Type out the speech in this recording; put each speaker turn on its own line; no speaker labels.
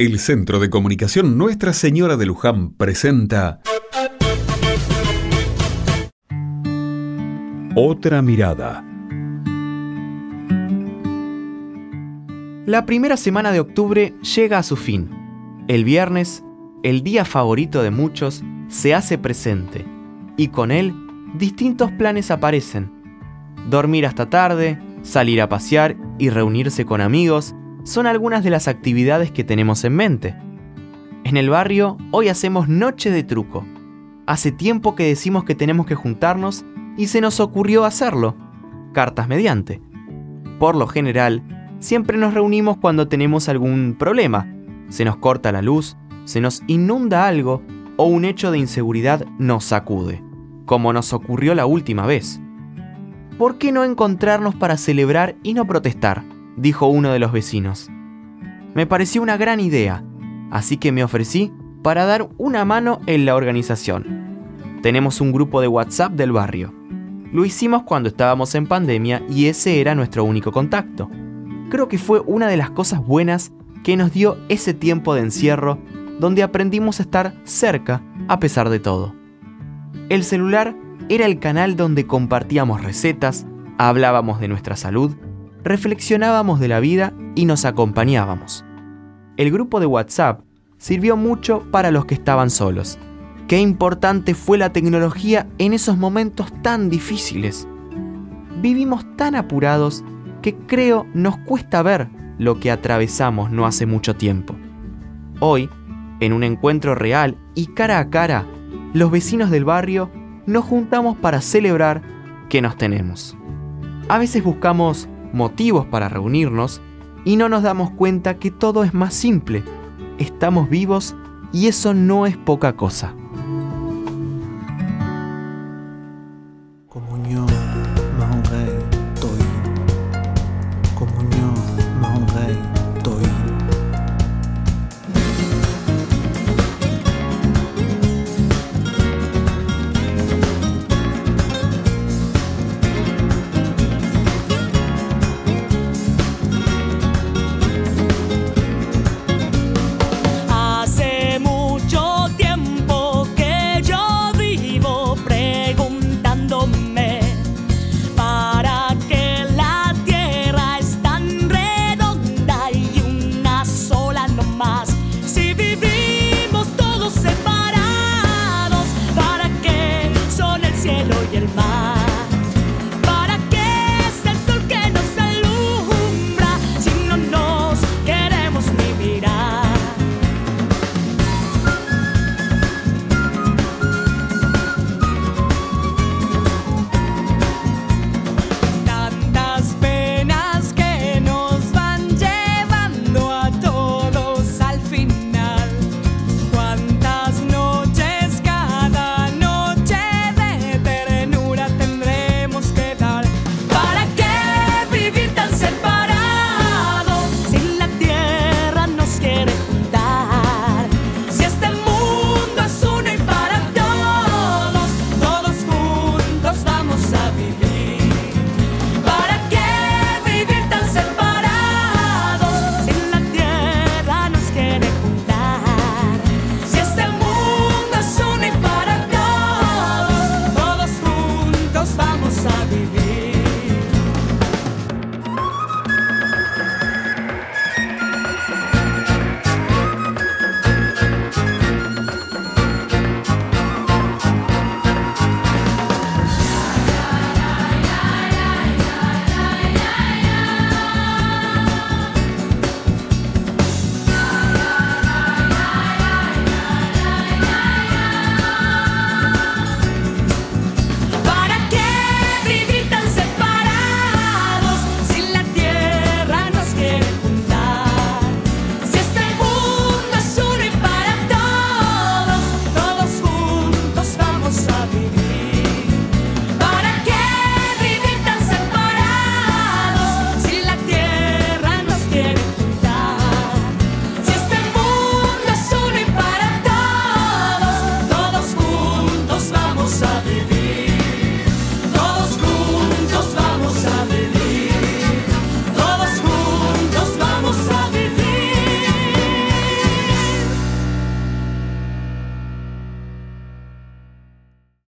El Centro de Comunicación Nuestra Señora de Luján presenta Otra mirada.
La primera semana de octubre llega a su fin. El viernes, el día favorito de muchos, se hace presente y con él distintos planes aparecen. Dormir hasta tarde, salir a pasear y reunirse con amigos son algunas de las actividades que tenemos en mente. En el barrio hoy hacemos noche de truco. Hace tiempo que decimos que tenemos que juntarnos y se nos ocurrió hacerlo, cartas mediante. Por lo general, siempre nos reunimos cuando tenemos algún problema. Se nos corta la luz, se nos inunda algo o un hecho de inseguridad nos sacude, como nos ocurrió la última vez. ¿Por qué no encontrarnos para celebrar y no protestar? Dijo uno de los vecinos. Me pareció una gran idea, así que me ofrecí para dar una mano en la organización. Tenemos un grupo de WhatsApp del barrio. Lo hicimos cuando estábamos en pandemia y ese era nuestro único contacto. Creo que fue una de las cosas buenas que nos dio ese tiempo de encierro donde aprendimos a estar cerca a pesar de todo. El celular era el canal donde compartíamos recetas, hablábamos de nuestra salud reflexionábamos de la vida y nos acompañábamos. El grupo de WhatsApp sirvió mucho para los que estaban solos. Qué importante fue la tecnología en esos momentos tan difíciles. Vivimos tan apurados que creo nos cuesta ver lo que atravesamos no hace mucho tiempo. Hoy, en un encuentro real y cara a cara, los vecinos del barrio nos juntamos para celebrar que nos tenemos. A veces buscamos motivos para reunirnos y no nos damos cuenta que todo es más simple. Estamos vivos y eso no es poca cosa. my